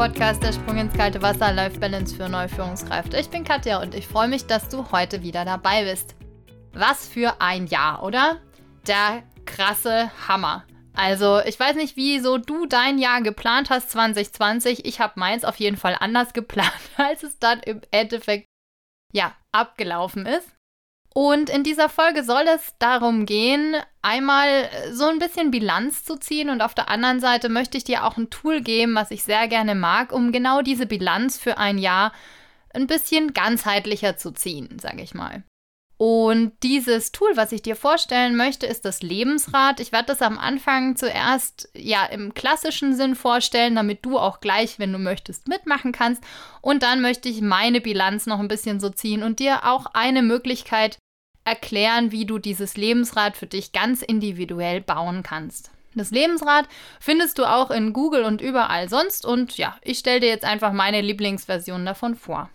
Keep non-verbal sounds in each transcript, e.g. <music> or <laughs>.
Podcast Der Sprung ins kalte Wasser Life Balance für neue Führungskräfte. Ich bin Katja und ich freue mich, dass du heute wieder dabei bist. Was für ein Jahr, oder? Der krasse Hammer. Also, ich weiß nicht, wieso du dein Jahr geplant hast 2020. Ich habe meins auf jeden Fall anders <laughs> geplant, als es dann im Endeffekt ja, abgelaufen ist. Und in dieser Folge soll es darum gehen, einmal so ein bisschen Bilanz zu ziehen und auf der anderen Seite möchte ich dir auch ein Tool geben, was ich sehr gerne mag, um genau diese Bilanz für ein Jahr ein bisschen ganzheitlicher zu ziehen, sage ich mal. Und dieses Tool, was ich dir vorstellen möchte, ist das Lebensrad. Ich werde das am Anfang zuerst ja im klassischen Sinn vorstellen, damit du auch gleich, wenn du möchtest, mitmachen kannst. Und dann möchte ich meine Bilanz noch ein bisschen so ziehen und dir auch eine Möglichkeit erklären, wie du dieses Lebensrad für dich ganz individuell bauen kannst. Das Lebensrad findest du auch in Google und überall sonst. Und ja, ich stelle dir jetzt einfach meine Lieblingsversion davon vor.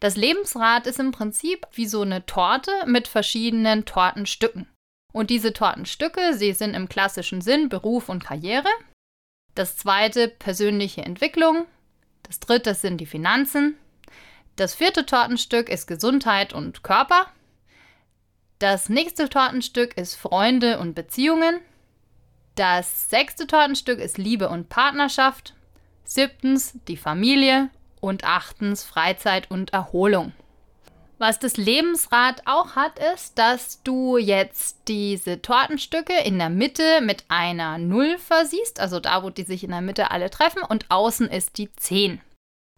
Das Lebensrad ist im Prinzip wie so eine Torte mit verschiedenen Tortenstücken. Und diese Tortenstücke, sie sind im klassischen Sinn Beruf und Karriere. Das zweite persönliche Entwicklung. Das dritte sind die Finanzen. Das vierte Tortenstück ist Gesundheit und Körper. Das nächste Tortenstück ist Freunde und Beziehungen. Das sechste Tortenstück ist Liebe und Partnerschaft. Siebtens die Familie und achtens Freizeit und Erholung. Was das Lebensrad auch hat, ist, dass du jetzt diese Tortenstücke in der Mitte mit einer Null versiehst, also da, wo die sich in der Mitte alle treffen, und außen ist die 10.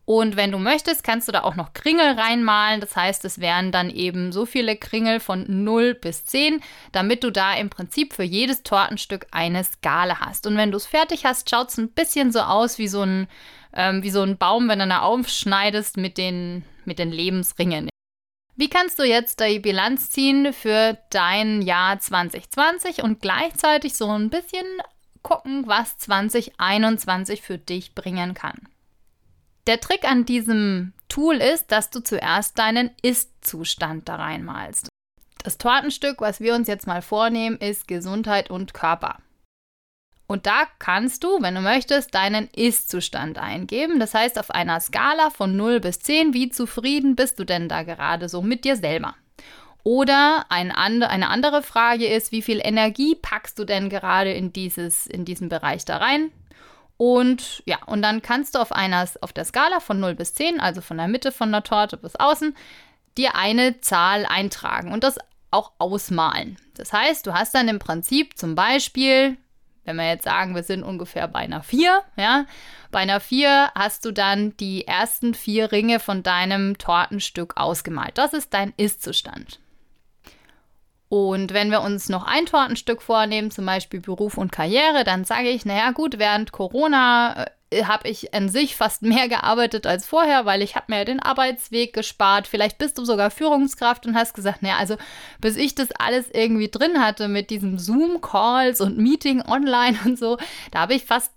Und wenn du möchtest, kannst du da auch noch Kringel reinmalen. Das heißt, es wären dann eben so viele Kringel von 0 bis 10, damit du da im Prinzip für jedes Tortenstück eine Skala hast. Und wenn du es fertig hast, schaut es ein bisschen so aus wie so ein ähm, wie so ein Baum, wenn du da aufschneidest mit den, mit den Lebensringen. Wie kannst du jetzt die Bilanz ziehen für dein Jahr 2020 und gleichzeitig so ein bisschen gucken, was 2021 für dich bringen kann? Der Trick an diesem Tool ist, dass du zuerst deinen Ist-Zustand da reinmalst. Das Tortenstück, was wir uns jetzt mal vornehmen, ist Gesundheit und Körper. Und da kannst du, wenn du möchtest, deinen Ist-Zustand eingeben. Das heißt, auf einer Skala von 0 bis 10, wie zufrieden bist du denn da gerade so mit dir selber? Oder eine andere Frage ist, wie viel Energie packst du denn gerade in, dieses, in diesen Bereich da rein? Und ja, und dann kannst du auf, einer, auf der Skala von 0 bis 10, also von der Mitte von der Torte bis außen, dir eine Zahl eintragen und das auch ausmalen. Das heißt, du hast dann im Prinzip zum Beispiel wenn wir jetzt sagen, wir sind ungefähr bei einer 4, ja, bei einer 4 hast du dann die ersten vier Ringe von deinem Tortenstück ausgemalt. Das ist dein Ist-Zustand. Und wenn wir uns noch ein Tortenstück vornehmen, zum Beispiel Beruf und Karriere, dann sage ich, naja gut, während Corona äh, habe ich an sich fast mehr gearbeitet als vorher, weil ich habe mir den Arbeitsweg gespart. Vielleicht bist du sogar Führungskraft und hast gesagt, naja, also bis ich das alles irgendwie drin hatte mit diesem Zoom-Calls und Meeting online und so, da habe ich fast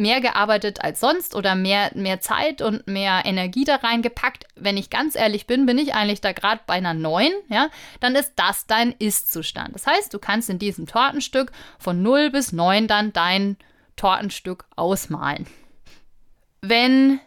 mehr gearbeitet als sonst oder mehr, mehr Zeit und mehr Energie da reingepackt. Wenn ich ganz ehrlich bin, bin ich eigentlich da gerade bei einer 9, ja, dann ist das dein Ist-Zustand. Das heißt, du kannst in diesem Tortenstück von 0 bis 9 dann dein Tortenstück ausmalen. Wenn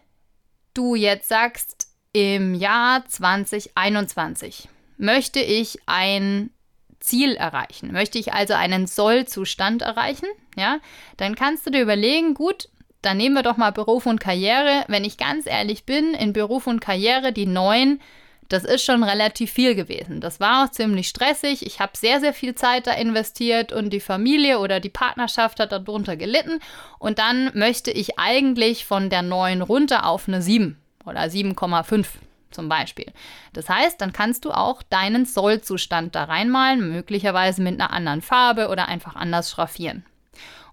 du jetzt sagst, im Jahr 2021 möchte ich ein Ziel erreichen, möchte ich also einen Soll-Zustand erreichen, ja, dann kannst du dir überlegen, gut, dann nehmen wir doch mal Beruf und Karriere. Wenn ich ganz ehrlich bin, in Beruf und Karriere die neuen das ist schon relativ viel gewesen. Das war auch ziemlich stressig. Ich habe sehr, sehr viel Zeit da investiert und die Familie oder die Partnerschaft hat darunter gelitten. Und dann möchte ich eigentlich von der 9 runter auf eine 7 oder 7,5 zum Beispiel. Das heißt, dann kannst du auch deinen Sollzustand da reinmalen, möglicherweise mit einer anderen Farbe oder einfach anders schraffieren.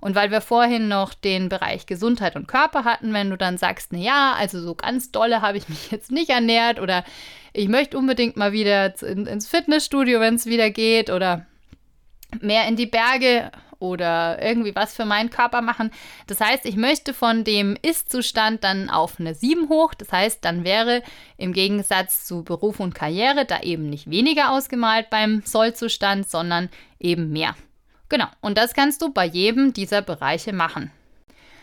Und weil wir vorhin noch den Bereich Gesundheit und Körper hatten, wenn du dann sagst, na ja, also so ganz dolle habe ich mich <laughs> jetzt nicht ernährt oder ich möchte unbedingt mal wieder ins Fitnessstudio, wenn es wieder geht oder mehr in die Berge oder irgendwie was für meinen Körper machen. Das heißt, ich möchte von dem Ist-Zustand dann auf eine 7 hoch. Das heißt, dann wäre im Gegensatz zu Beruf und Karriere da eben nicht weniger ausgemalt beim Soll-Zustand, sondern eben mehr. Genau, und das kannst du bei jedem dieser Bereiche machen.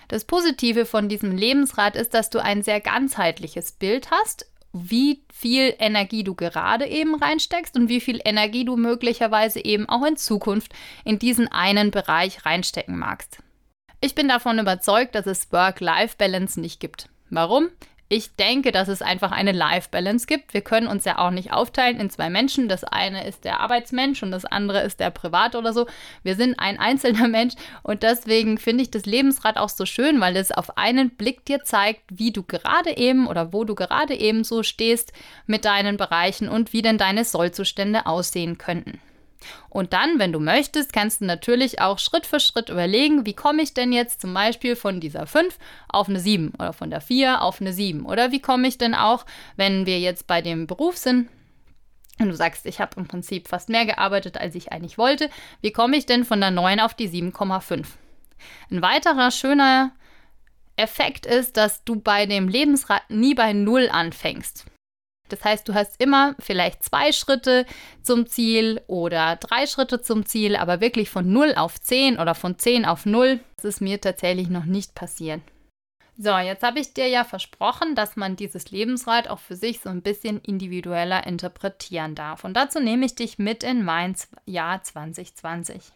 Das Positive von diesem Lebensrad ist, dass du ein sehr ganzheitliches Bild hast, wie viel Energie du gerade eben reinsteckst und wie viel Energie du möglicherweise eben auch in Zukunft in diesen einen Bereich reinstecken magst. Ich bin davon überzeugt, dass es Work-Life-Balance nicht gibt. Warum? Ich denke, dass es einfach eine Life-Balance gibt. Wir können uns ja auch nicht aufteilen in zwei Menschen. Das eine ist der Arbeitsmensch und das andere ist der Privat oder so. Wir sind ein einzelner <laughs> Mensch und deswegen finde ich das Lebensrad auch so schön, weil es auf einen Blick dir zeigt, wie du gerade eben oder wo du gerade eben so stehst mit deinen Bereichen und wie denn deine Sollzustände aussehen könnten. Und dann, wenn du möchtest, kannst du natürlich auch Schritt für Schritt überlegen, wie komme ich denn jetzt zum Beispiel von dieser 5 auf eine 7 oder von der 4 auf eine 7 oder wie komme ich denn auch, wenn wir jetzt bei dem Beruf sind, und du sagst, ich habe im Prinzip fast mehr gearbeitet, als ich eigentlich wollte, wie komme ich denn von der 9 auf die 7,5? Ein weiterer schöner Effekt ist, dass du bei dem Lebensrad nie bei 0 anfängst. Das heißt, du hast immer vielleicht zwei Schritte zum Ziel oder drei Schritte zum Ziel, aber wirklich von 0 auf 10 oder von 10 auf 0, das ist mir tatsächlich noch nicht passiert. So, jetzt habe ich dir ja versprochen, dass man dieses Lebensrad auch für sich so ein bisschen individueller interpretieren darf. Und dazu nehme ich dich mit in mein Jahr 2020.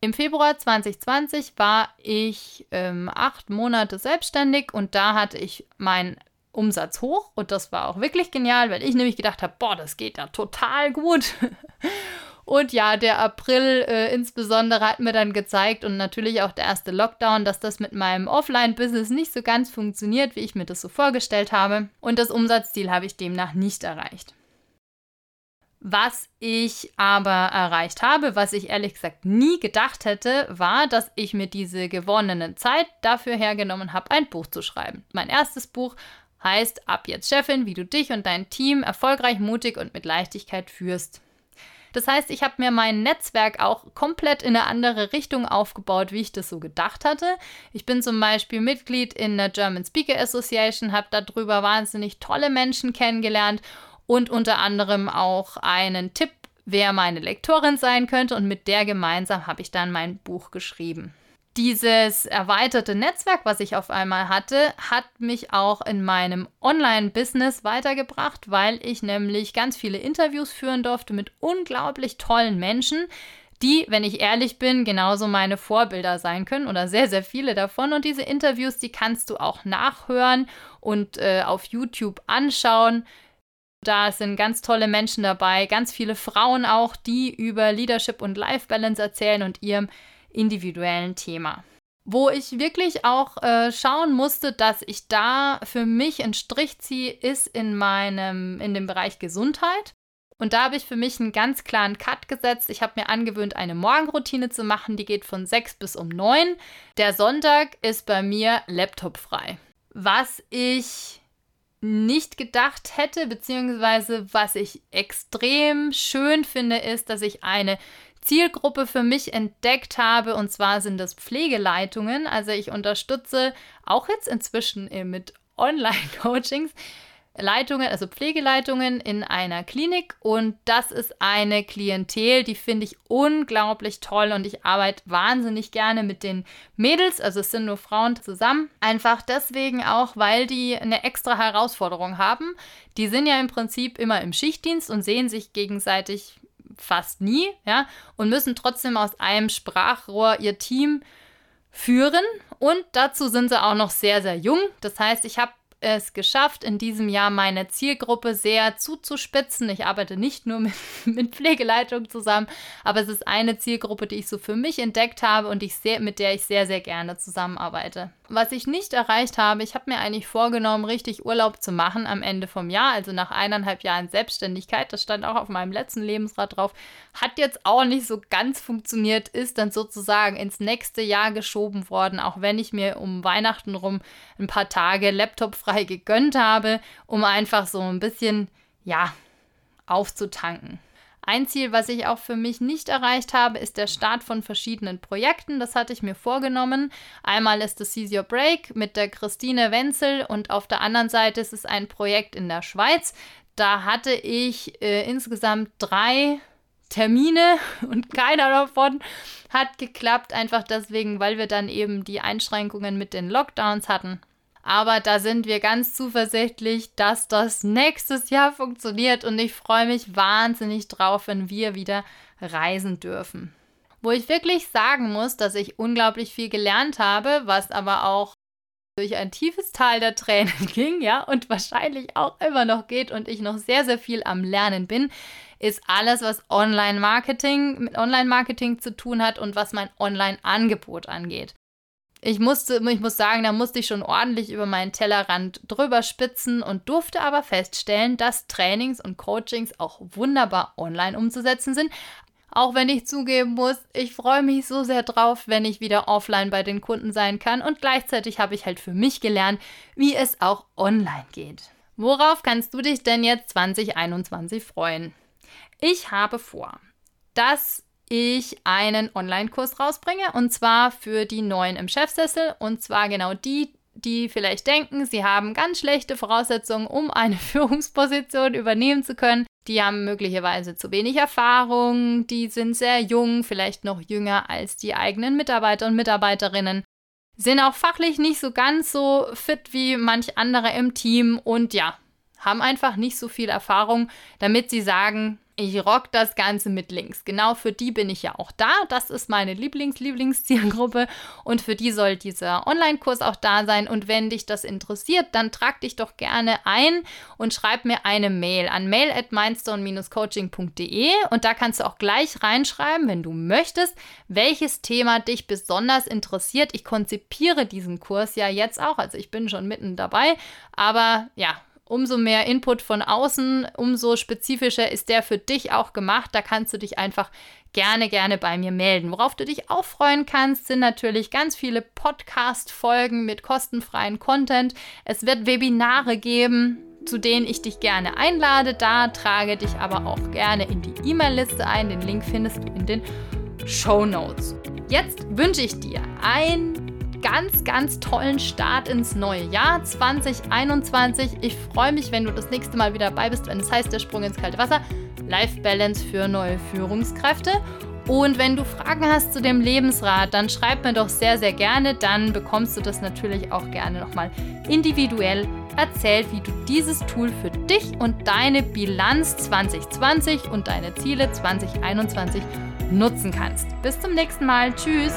Im Februar 2020 war ich ähm, acht Monate selbstständig und da hatte ich mein Umsatz hoch und das war auch wirklich genial, weil ich nämlich gedacht habe, boah, das geht ja total gut. <laughs> Und ja, der April äh, insbesondere hat mir dann gezeigt und natürlich auch der erste Lockdown, dass das mit meinem Offline-Business nicht so ganz funktioniert, wie ich mir das so vorgestellt habe. Und das Umsatzziel habe ich demnach nicht erreicht. Was ich aber erreicht habe, was ich ehrlich gesagt nie gedacht hätte, war, dass ich mir diese gewonnene Zeit dafür hergenommen habe, ein Buch zu schreiben. Mein erstes Buch heißt ab jetzt Chefin, wie du dich und dein Team erfolgreich, mutig und mit Leichtigkeit führst. Das heißt, ich habe mir mein Netzwerk auch komplett in eine andere Richtung aufgebaut, wie ich das so gedacht hatte. Ich bin zum Beispiel Mitglied in der German Speaker Association, habe darüber wahnsinnig tolle Menschen kennengelernt und unter anderem auch einen Tipp, wer meine Lektorin sein könnte. Und mit der gemeinsam habe ich dann mein Buch geschrieben dieses erweiterte Netzwerk, was ich auf einmal hatte, hat mich auch in meinem Online-Business weitergebracht, weil ich nämlich ganz viele Interviews führen durfte mit unglaublich tollen Menschen, die, wenn ich ehrlich bin, genauso meine Vorbilder sein können oder sehr, sehr viele davon. Und diese Interviews, die kannst du auch nachhören und äh, auf YouTube anschauen. Da sind ganz tolle Menschen dabei, ganz viele Frauen auch, die über Leadership und Life Balance erzählen und ihrem individuellen Thema. Wo ich wirklich auch äh, schauen musste, dass ich da für mich einen Strich ziehe, ist in meinem, in dem Bereich Gesundheit. Und da habe ich für mich einen ganz klaren Cut gesetzt. Ich habe mir angewöhnt, eine Morgenroutine zu machen, die geht von 6 bis um 9. Der Sonntag ist bei mir laptopfrei. Was ich nicht gedacht hätte, beziehungsweise was ich extrem schön finde, ist, dass ich eine Zielgruppe für mich entdeckt habe. Und zwar sind das Pflegeleitungen. Also ich unterstütze auch jetzt inzwischen mit Online-Coachings Leitungen, also Pflegeleitungen in einer Klinik und das ist eine Klientel, die finde ich unglaublich toll und ich arbeite wahnsinnig gerne mit den Mädels, also es sind nur Frauen zusammen, einfach deswegen auch, weil die eine extra Herausforderung haben. Die sind ja im Prinzip immer im Schichtdienst und sehen sich gegenseitig fast nie, ja, und müssen trotzdem aus einem Sprachrohr ihr Team führen. Und dazu sind sie auch noch sehr, sehr jung. Das heißt, ich habe es geschafft, in diesem Jahr meine Zielgruppe sehr zuzuspitzen. Ich arbeite nicht nur mit, <laughs> mit Pflegeleitung zusammen, aber es ist eine Zielgruppe, die ich so für mich entdeckt habe und ich sehr, mit der ich sehr, sehr gerne zusammenarbeite. Was ich nicht erreicht habe, ich habe mir eigentlich vorgenommen, richtig Urlaub zu machen am Ende vom Jahr, also nach eineinhalb Jahren Selbstständigkeit. Das stand auch auf meinem letzten Lebensrad drauf. Hat jetzt auch nicht so ganz funktioniert, ist dann sozusagen ins nächste Jahr geschoben worden, auch wenn ich mir um Weihnachten rum ein paar Tage Laptop <laughs> frei gegönnt habe, um einfach so ein bisschen, ja, aufzutanken. Ein Ziel, was ich auch für mich nicht erreicht habe, ist der Start von verschiedenen Projekten. Das hatte ich mir vorgenommen. Einmal ist es Seize Your Break mit der Christine Wenzel und auf der anderen Seite ist es ein Projekt in der Schweiz. Da hatte ich äh, insgesamt drei Termine <laughs> und keiner davon hat geklappt, einfach deswegen, weil wir dann eben die Einschränkungen mit den Lockdowns hatten. Aber da sind wir ganz zuversichtlich, dass das nächstes Jahr funktioniert und ich freue mich wahnsinnig drauf, wenn wir wieder reisen dürfen. Wo ich wirklich sagen muss, dass ich unglaublich viel gelernt habe, was aber auch durch ein tiefes Tal der Tränen <laughs> ging, ja, und wahrscheinlich auch immer noch geht und ich noch sehr, sehr viel am Lernen bin, ist alles, was Online-Marketing mit Online-Marketing zu tun hat und was mein Online-Angebot angeht. Ich musste, ich muss sagen, da musste ich schon ordentlich über meinen Tellerrand drüber spitzen und durfte aber feststellen, dass Trainings und Coachings auch wunderbar online umzusetzen sind, auch wenn ich zugeben muss, ich freue mich so sehr drauf, wenn ich wieder offline bei den Kunden sein kann und gleichzeitig habe ich halt für mich gelernt, wie es auch online geht. Worauf kannst du dich denn jetzt 2021 freuen? Ich habe vor, dass ich einen Online-Kurs rausbringe und zwar für die Neuen im Chefsessel und zwar genau die, die vielleicht denken, sie haben ganz schlechte Voraussetzungen, um eine <laughs> Führungsposition übernehmen zu können. Die haben möglicherweise zu wenig Erfahrung, die sind sehr jung, vielleicht noch jünger als die eigenen Mitarbeiter und Mitarbeiterinnen, sind auch fachlich nicht so ganz so fit wie manch andere im Team und ja, haben einfach nicht so viel Erfahrung, damit sie sagen, ich rock das Ganze mit Links. Genau für die bin ich ja auch da. Das ist meine Lieblings-Lieblingszielgruppe und für die soll dieser Online-Kurs auch da sein. Und wenn dich das interessiert, dann trag dich doch gerne ein und schreib mir eine Mail an mail at mindstone-coaching.de und da kannst du auch gleich reinschreiben, wenn du möchtest, welches Thema dich besonders interessiert. Ich konzipiere diesen Kurs ja jetzt auch, also ich bin schon mitten dabei, aber ja, umso mehr Input von außen, umso spezifischer ist der für dich auch gemacht. Da kannst du dich einfach gerne, gerne bei mir melden. Worauf du dich auch freuen kannst, sind natürlich ganz viele Podcast-Folgen mit kostenfreien Content. Es wird Webinare geben, zu denen ich dich gerne einlade. Da trage dich aber auch gerne in die E-Mail-Liste ein. Den Link findest du in den Show Notes. Jetzt wünsche ich dir ein ganz, ganz tollen Start ins neue Jahr 2021. Ich freue mich, wenn du das nächste Mal wieder dabei bist, wenn es heißt, der Sprung ins kalte Wasser. Life Balance für neue Führungskräfte. Und wenn du Fragen hast zu dem Lebensrat, dann schreib mir doch sehr, sehr gerne. Dann bekommst du das natürlich auch gerne nochmal individuell erzählt, wie du dieses Tool für dich und deine Bilanz 2020 und deine Ziele 2021 nutzen kannst. Bis zum nächsten Mal. Tschüss.